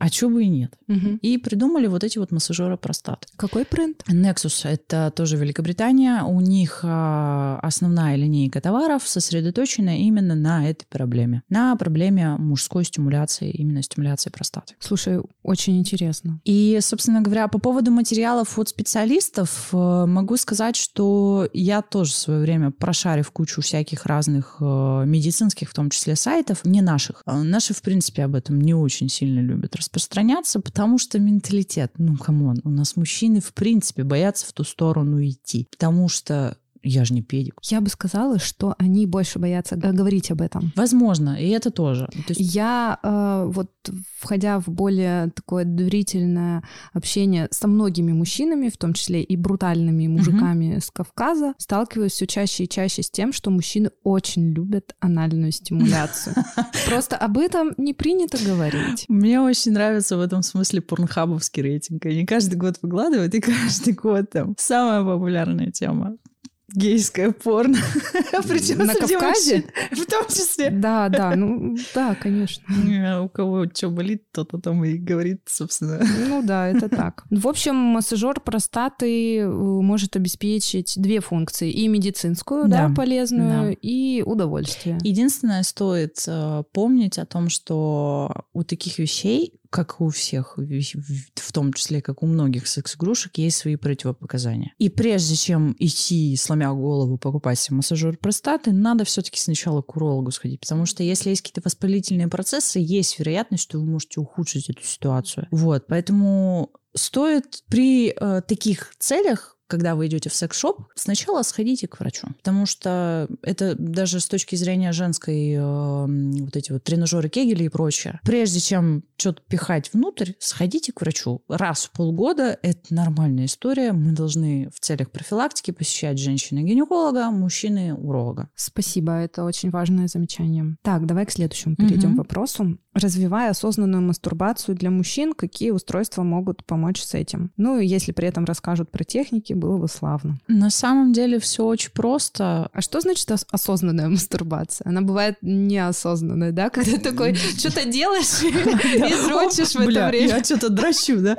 а чего бы и нет. Угу. И придумали вот эти вот массажеры простаты. Какой бренд? Nexus. Это тоже Великобритания. У них а, основная линейка товаров сосредоточена именно на этой проблеме. На проблеме мужской стимуляции, именно стимуляции простаты. Слушай, очень интересно. И, собственно говоря, по поводу материалов от специалистов э, могу сказать, что я тоже в свое время прошарив кучу всяких разных э, медицинских, в том числе сайтов, не наших. Э, наши, в принципе, об этом не очень сильно любят распространяться, потому что менталитет, ну, come on, у нас мужчины в принципе боятся в ту сторону идти, потому что я же не педик. Я бы сказала, что они больше боятся говорить об этом. Возможно, и это тоже. То есть... Я э, вот входя в более такое доверительное общение со многими мужчинами, в том числе и брутальными мужиками угу. с Кавказа, сталкиваюсь все чаще и чаще с тем, что мужчины очень любят анальную стимуляцию. Просто об этом не принято говорить. Мне очень нравится в этом смысле порнхабовский рейтинг. Они каждый год выкладывают, и каждый год там самая популярная тема гейское порно. Причем на Кавказе? В том числе. Да, да, ну да, конечно. У кого что болит, тот о том и говорит, собственно. Ну да, это так. В общем, массажер простаты э, может обеспечить две функции. И медицинскую, да, да полезную, да. и удовольствие. Единственное, стоит э, помнить о том, что у таких вещей как у всех, в том числе, как у многих секс-игрушек, есть свои противопоказания. И прежде чем идти, сломя голову, покупать себе массажер простаты, надо все-таки сначала к урологу сходить, потому что если есть какие-то воспалительные процессы, есть вероятность, что вы можете ухудшить эту ситуацию. Вот, поэтому стоит при э, таких целях когда вы идете в секс-шоп, сначала сходите к врачу. Потому что это даже с точки зрения женской э, вот эти вот тренажеры Кегеля и прочее. Прежде чем что-то пихать внутрь, сходите к врачу. Раз в полгода это нормальная история. Мы должны в целях профилактики посещать женщины-гинеколога, мужчины-уролога. Спасибо, это очень важное замечание. Так, давай к следующему перейдем угу. вопросу. Развивая осознанную мастурбацию для мужчин, какие устройства могут помочь с этим. Ну, и если при этом расскажут про техники, было бы славно. На самом деле все очень просто. А что значит ос- осознанная мастурбация? Она бывает неосознанная, да? Когда такой что-то делаешь и дрочишь в это время. Я что-то дрочу, да?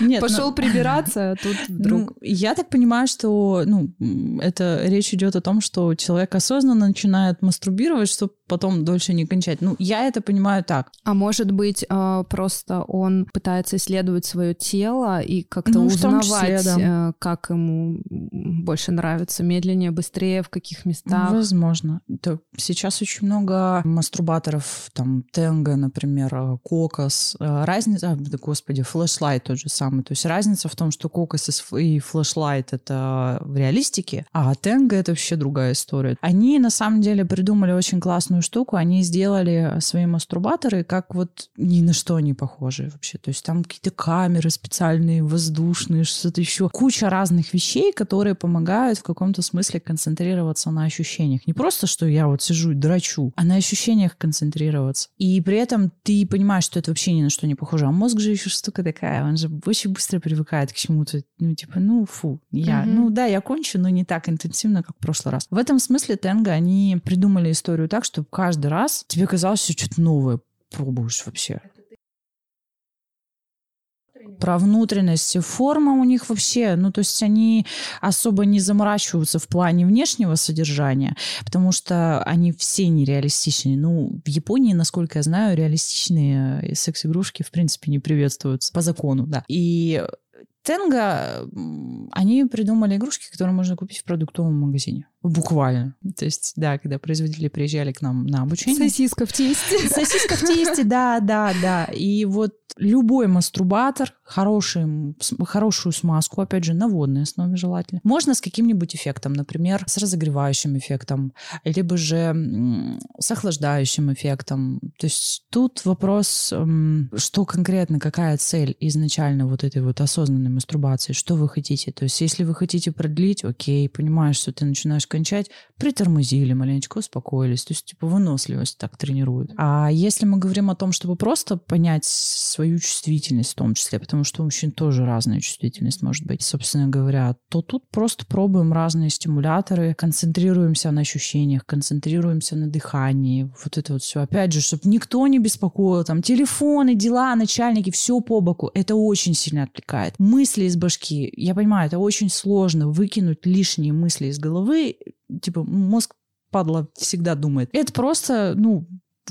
Нет, Пошел прибираться, а тут вдруг... Ну, я так понимаю, что ну, это речь идет о том, что человек осознанно начинает мастурбировать, чтобы потом дольше не кончать. Ну, я это понимаю так. А может быть, э, просто он пытается исследовать свое тело и как-то Ну, узнавать, числе, да. э, как ему больше нравится, медленнее, быстрее, в каких местах. Возможно. Да, сейчас очень много мастурбаторов, там, Тенга, например, э, Кокос. Разница, а, да, господи, флешлайт тот же самый. То есть разница в том, что Кокос и флешлайт — это в реалистике, а Тенга — это вообще другая история. Они, на самом деле, придумали очень классную штуку. Они сделали свои мастурбаторы как вот ни на что не похожие вообще. То есть там какие-то камеры специальные, воздушные, что-то еще. Куча разных вещей, которые помогают в каком-то смысле концентрироваться на ощущениях. Не просто, что я вот сижу и драчу, а на ощущениях концентрироваться. И при этом ты понимаешь, что это вообще ни на что не похоже. А мозг же еще штука такая, он же очень быстро привыкает к чему-то. Ну, типа, ну, фу, я, Мгм. ну да, я кончу, но не так интенсивно, как в прошлый раз. В этом смысле Тенга, они придумали историю так, каждый раз тебе казалось, что что-то новое пробуешь вообще. Про внутренность, форма у них вообще, ну, то есть они особо не заморачиваются в плане внешнего содержания, потому что они все нереалистичные. Ну, в Японии, насколько я знаю, реалистичные секс-игрушки, в принципе, не приветствуются по закону, да. И Тенга, они придумали игрушки, которые можно купить в продуктовом магазине. Буквально. То есть, да, когда производители приезжали к нам на обучение. Сосиска в тесте. Сосиска в тесте, да, да, да. И вот любой мастурбатор, хороший, хорошую смазку, опять же, на водной основе желательно, можно с каким-нибудь эффектом, например, с разогревающим эффектом, либо же с охлаждающим эффектом. То есть тут вопрос, что конкретно, какая цель изначально вот этой вот осознанной мастурбации, что вы хотите. То есть если вы хотите продлить, окей, понимаешь, что ты начинаешь кончать, притормозили маленечко, успокоились. То есть, типа, выносливость так тренируют. А если мы говорим о том, чтобы просто понять свою чувствительность в том числе, потому что у мужчин тоже разная чувствительность может быть, собственно говоря, то тут просто пробуем разные стимуляторы, концентрируемся на ощущениях, концентрируемся на дыхании, вот это вот все. Опять же, чтобы никто не беспокоил, там, телефоны, дела, начальники, все по боку. Это очень сильно отвлекает. Мысли из башки, я понимаю, это очень сложно выкинуть лишние мысли из головы, типа мозг падла всегда думает. Это просто, ну,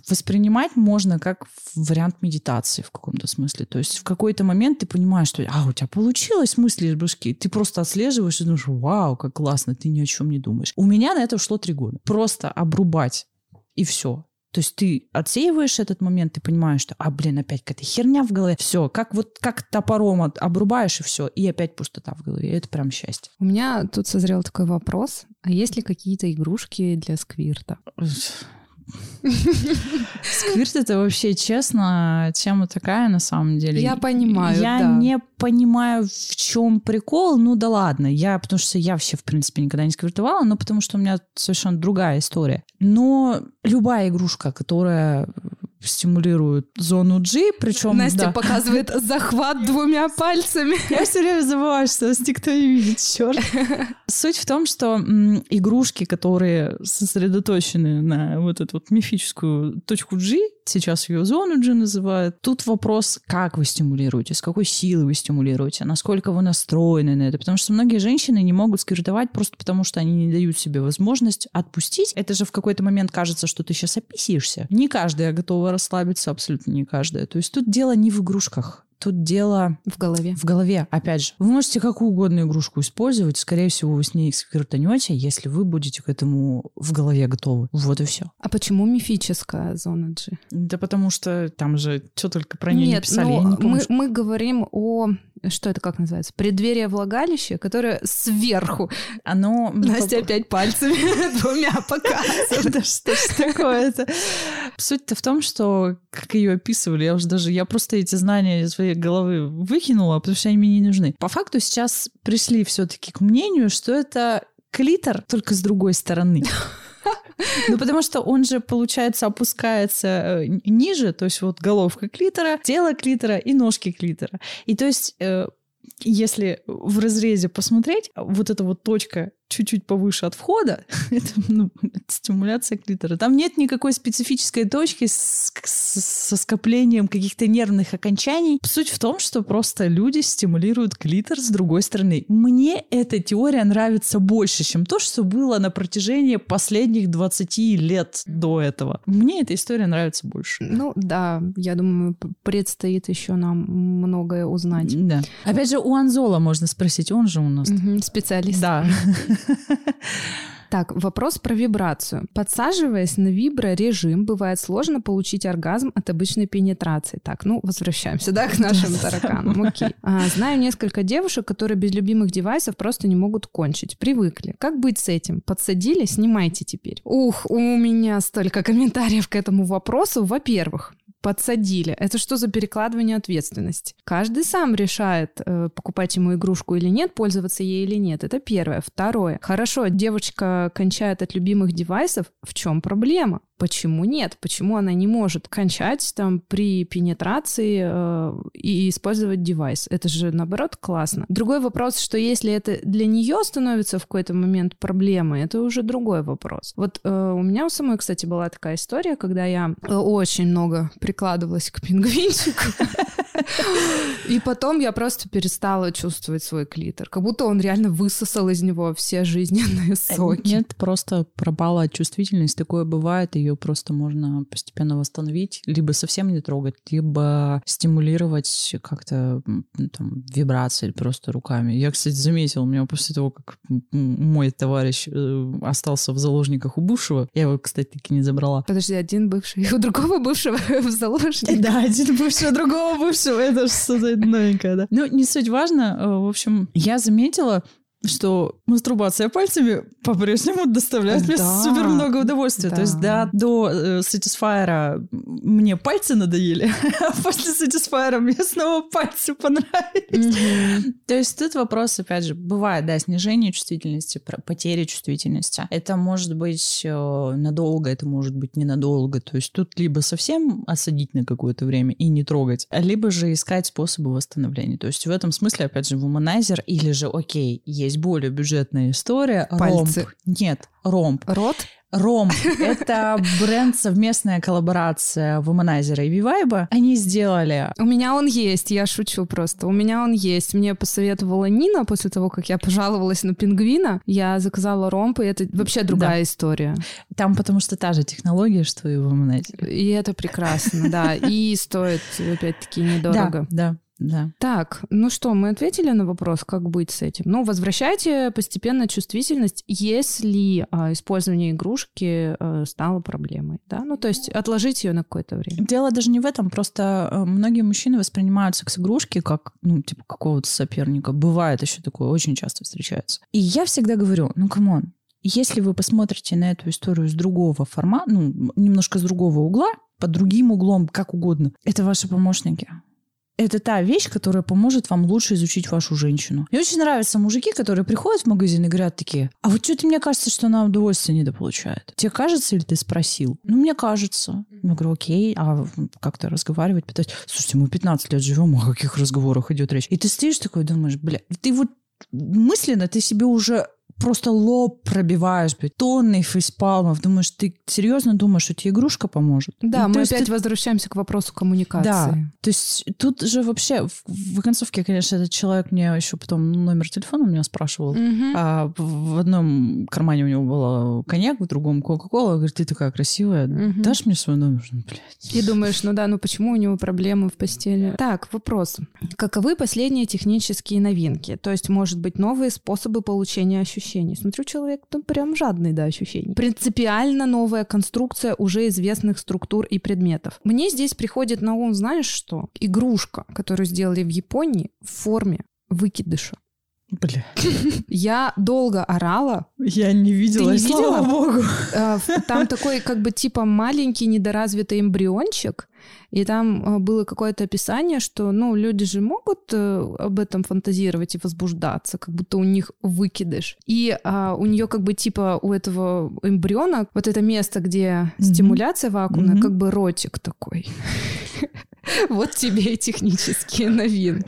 воспринимать можно как вариант медитации в каком-то смысле. То есть в какой-то момент ты понимаешь, что а, у тебя получилось мысли из башки. Ты просто отслеживаешь и думаешь, вау, как классно, ты ни о чем не думаешь. У меня на это ушло три года. Просто обрубать и все. То есть ты отсеиваешь этот момент, ты понимаешь, что, а, блин, опять какая-то херня в голове. Все, как вот как топором от- обрубаешь, и все, и опять пустота в голове. Это прям счастье. У меня тут созрел такой вопрос. А есть ли какие-то игрушки для сквирта? Сквирт это вообще, честно, тема такая на самом деле. Я понимаю, Я да. не понимаю, в чем прикол. Ну да ладно, я, потому что я вообще, в принципе, никогда не сквиртовала, но потому что у меня совершенно другая история. Но любая игрушка, которая стимулирует зону G, причем... Настя да. показывает захват двумя пальцами. Я все время забываю, что нас никто не видит, черт. Суть в том, что игрушки, которые сосредоточены на вот эту вот мифическую точку G, сейчас ее зону G называют, тут вопрос, как вы стимулируете, с какой силой вы стимулируете, насколько вы настроены на это. Потому что многие женщины не могут сквиртовать просто потому, что они не дают себе возможность отпустить. Это же в какой-то момент кажется, что ты сейчас описишься. Не каждая готова расслабиться, абсолютно не каждая. То есть тут дело не в игрушках. Тут дело В голове. в голове, опять же. Вы можете какую угодно игрушку использовать, скорее всего, вы с ней сквиртанете, если вы будете к этому в голове готовы. Вот и все. А почему мифическая зона G? Да потому что там же что только про нее не Нет, писали, но я не помню. мы, мы говорим о... Что это как называется? Преддверие влагалища, которое сверху. Оно... Настя опять пальцами двумя показывает. Да что ж такое-то? Суть-то в том, что, как ее описывали, я уже даже, я просто эти знания своей головы выкинула, потому что они мне не нужны. По факту сейчас пришли все-таки к мнению, что это клитор, только с другой стороны. Ну, потому что он же, получается, опускается э, ниже, то есть вот головка клитора, тело клитора и ножки клитора. И то есть э, если в разрезе посмотреть, вот эта вот точка чуть-чуть повыше от входа, это, ну, это стимуляция клитора. Там нет никакой специфической точки с, с, со скоплением каких-то нервных окончаний. Суть в том, что просто люди стимулируют клитор с другой стороны. Мне эта теория нравится больше, чем то, что было на протяжении последних 20 лет до этого. Мне эта история нравится больше. Ну да, я думаю, предстоит еще нам многое узнать. Да. Опять же, у Анзола можно спросить, он же у нас. Угу, специалист. Да. Так, вопрос про вибрацию. Подсаживаясь на виброрежим, бывает сложно получить оргазм от обычной пенетрации. Так, ну, возвращаемся, да, к нашим тараканам. Окей. А, знаю несколько девушек, которые без любимых девайсов просто не могут кончить. Привыкли. Как быть с этим? Подсадили? Снимайте теперь. Ух, у меня столько комментариев к этому вопросу. Во-первых, подсадили. Это что за перекладывание ответственности? Каждый сам решает, э, покупать ему игрушку или нет, пользоваться ей или нет. Это первое. Второе. Хорошо, девочка кончает от любимых девайсов. В чем проблема? Почему нет? Почему она не может кончать там при пенетрации э, и использовать девайс? Это же наоборот классно. Другой вопрос, что если это для нее становится в какой-то момент проблемой, это уже другой вопрос. Вот э, у меня у самой, кстати, была такая история, когда я э, очень много прикладывалась к пингвинчику. И потом я просто перестала чувствовать свой клитор. Как будто он реально высосал из него все жизненные э, соки. Нет, просто пропала чувствительность. Такое бывает, ее просто можно постепенно восстановить, либо совсем не трогать, либо стимулировать как-то там, вибрации просто руками. Я, кстати, заметил, у меня после того, как мой товарищ э, остался в заложниках у бывшего, я его, кстати, таки не забрала. Подожди, один бывший у другого бывшего в заложниках? Да, один бывший у другого бывшего. Это что-то новенькое, да. Ну, не суть важно. Э, в общем, я заметила, что мастурбация пальцами по-прежнему доставляет мне да, супер много удовольствия. Да. То есть, да, до э, Satisfyer мне пальцы надоели, а после Satisfyer мне снова пальцы понравились. Mm-hmm. То есть тут вопрос, опять же, бывает, да, снижение чувствительности, потеря чувствительности. Это может быть э, надолго, это может быть ненадолго. То есть тут либо совсем осадить на какое-то время и не трогать, либо же искать способы восстановления. То есть в этом смысле, опять же, вуманайзер или же, окей, есть есть более бюджетная история. Пальцы. Ромб. Нет, ромб. Рот? Ром — это бренд, совместная коллаборация Womanizer и Vivibe. Они сделали... У меня он есть, я шучу просто. У меня он есть. Мне посоветовала Нина после того, как я пожаловалась на пингвина. Я заказала ромб, и это вообще другая да. история. Там потому что та же технология, что и в Womanizer. И это прекрасно, да. И стоит, опять-таки, недорого. Да, да. Да. Так, ну что, мы ответили на вопрос, как быть с этим. Ну, возвращайте постепенно чувствительность, если а, использование игрушки а, стало проблемой, да? Ну, то есть отложить ее на какое-то время. Дело даже не в этом, просто а, многие мужчины воспринимают секс-игрушки как, ну, типа какого-то соперника. Бывает еще такое, очень часто встречается. И я всегда говорю, ну, come on, если вы посмотрите на эту историю с другого формата, ну, немножко с другого угла, под другим углом, как угодно, это ваши помощники это та вещь, которая поможет вам лучше изучить вашу женщину. Мне очень нравятся мужики, которые приходят в магазин и говорят такие, а вот что-то мне кажется, что она удовольствие недополучает. Тебе кажется или ты спросил? Ну, мне кажется. Я говорю, окей, а как-то разговаривать, пытать. Слушайте, мы 15 лет живем, о каких разговорах идет речь? И ты стоишь такой, думаешь, бля, ты вот мысленно ты себе уже просто лоб пробиваешь, тонны фейспалмов. Думаешь, ты серьезно думаешь, что тебе игрушка поможет? Да, ну, мы опять ты... возвращаемся к вопросу коммуникации. Да, то есть тут же вообще, в, в концовке, конечно, этот человек мне еще потом номер телефона у меня спрашивал. Угу. А в одном кармане у него был коньяк, в другом Кока-Кола. Говорит, ты такая красивая, угу. дашь мне свой номер? Ну, блядь. И думаешь, ну да, ну почему у него проблемы в постели? Так, вопрос. Каковы последние технические новинки? То есть, может быть, новые способы получения ощущений? Ощущений. Смотрю, человек ну, прям жадный до ощущений. Принципиально новая конструкция уже известных структур и предметов. Мне здесь приходит на ум, знаешь что? Игрушка, которую сделали в Японии в форме выкидыша. Бля. Я долго орала. Я не видела, не слава видела? богу. Э, Там такой как бы типа маленький недоразвитый эмбриончик, и там э, было какое-то описание, что, ну, люди же могут э, об этом фантазировать и возбуждаться, как будто у них выкидыш. И а, у нее как бы типа у этого эмбриона вот это место, где стимуляция вакуумная, Мгм. как бы ротик такой. Вот тебе и технические новинки.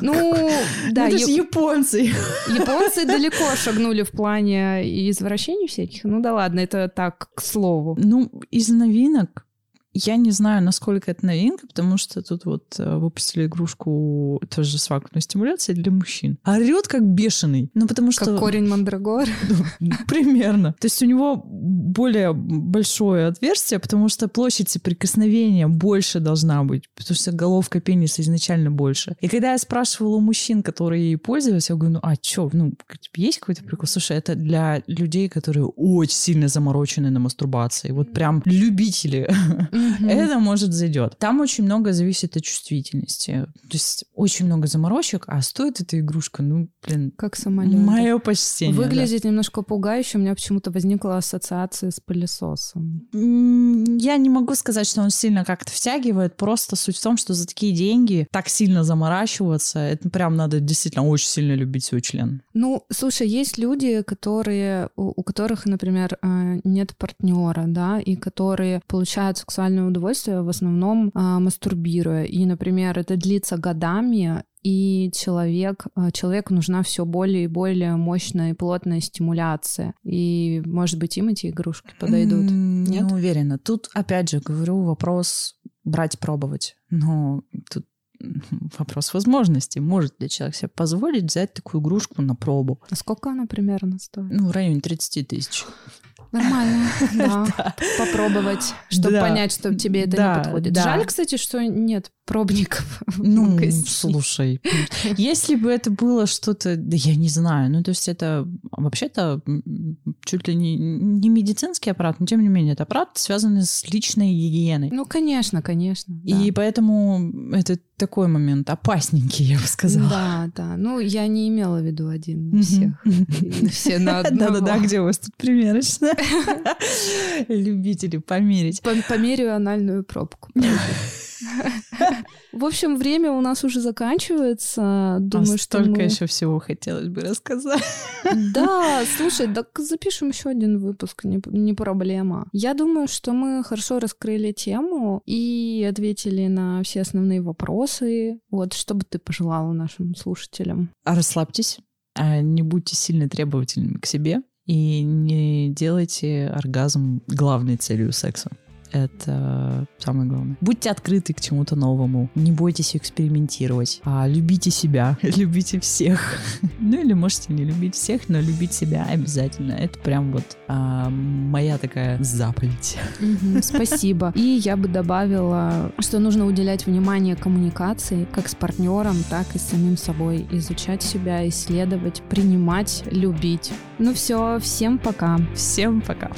Ну, да, это же японцы. Японцы далеко шагнули в плане извращений всяких. Ну да ладно, это так, к слову. Ну, из новинок я не знаю, насколько это новинка, потому что тут вот э, выпустили игрушку тоже с вакуумной стимуляцией для мужчин. Орет как бешеный. Ну, потому что... Как корень мандрагор. Ну, Примерно. То есть у него более большое отверстие, потому что площадь соприкосновения больше должна быть, потому что головка пениса изначально больше. И когда я спрашивала у мужчин, которые ей пользовались, я говорю, ну а чё, ну, типа, есть какой-то прикол? Слушай, это для людей, которые очень сильно заморочены на мастурбации. Вот прям любители. Это, может, зайдет. Там очень много зависит от чувствительности. То есть очень много заморочек, а стоит эта игрушка, ну, блин, Как самолет. мое почтение. да. Выглядит немножко пугающе. У меня почему-то возникла ассоциация с пылесосом. Я не могу сказать, что он сильно как-то втягивает. Просто суть в том, что за такие деньги так сильно заморачиваться, это прям надо действительно очень сильно любить свой член. Ну, слушай, есть люди, которые, у, у которых, например, э, нет партнера, да, и которые получают сексуальное удовольствие в основном а, мастурбируя. И, например, это длится годами, и человек, а, человеку нужна все более и более мощная и плотная стимуляция. И, может быть, им эти игрушки подойдут. М, Не Нет? уверена. Тут, опять же, говорю, вопрос брать, пробовать. Но тут вопрос возможности. Может ли человек себе позволить взять такую игрушку на пробу? А сколько она примерно стоит? Ну, в районе 30 тысяч. Нормально, да. Попробовать, чтобы понять, что тебе это не подходит. Жаль, кстати, что нет пробников Ну, слушай, если бы это было что-то, да я не знаю, ну то есть это вообще-то чуть ли не, не медицинский аппарат, но тем не менее это аппарат, связанный с личной гигиеной. Ну, конечно, конечно. И поэтому это такой момент опасненький, я бы да. сказала. Да, да. Ну, я не имела в виду один всех. Все на. Да-да-да, где у вас тут примерочная? Любители померить. По- Померяю анальную пробку. В общем, время у нас уже заканчивается. Думаю, а что столько мы... еще всего хотелось бы рассказать. Да, слушай, так запишем еще один выпуск, не, не проблема. Я думаю, что мы хорошо раскрыли тему и ответили на все основные вопросы. Вот, что бы ты пожелала нашим слушателям? А расслабьтесь, а не будьте сильно требовательными к себе и не делайте оргазм главной целью секса. Это самое главное. Будьте открыты к чему-то новому. Не бойтесь экспериментировать. А любите себя. Любите всех. Ну или можете не любить всех, но любить себя обязательно. Это прям вот а, моя такая заповедь. Мгм, Спасибо. И я бы добавила, что нужно уделять внимание коммуникации как с партнером, так и с самим собой. Изучать себя, исследовать, принимать, любить. Ну все, всем пока. Всем пока.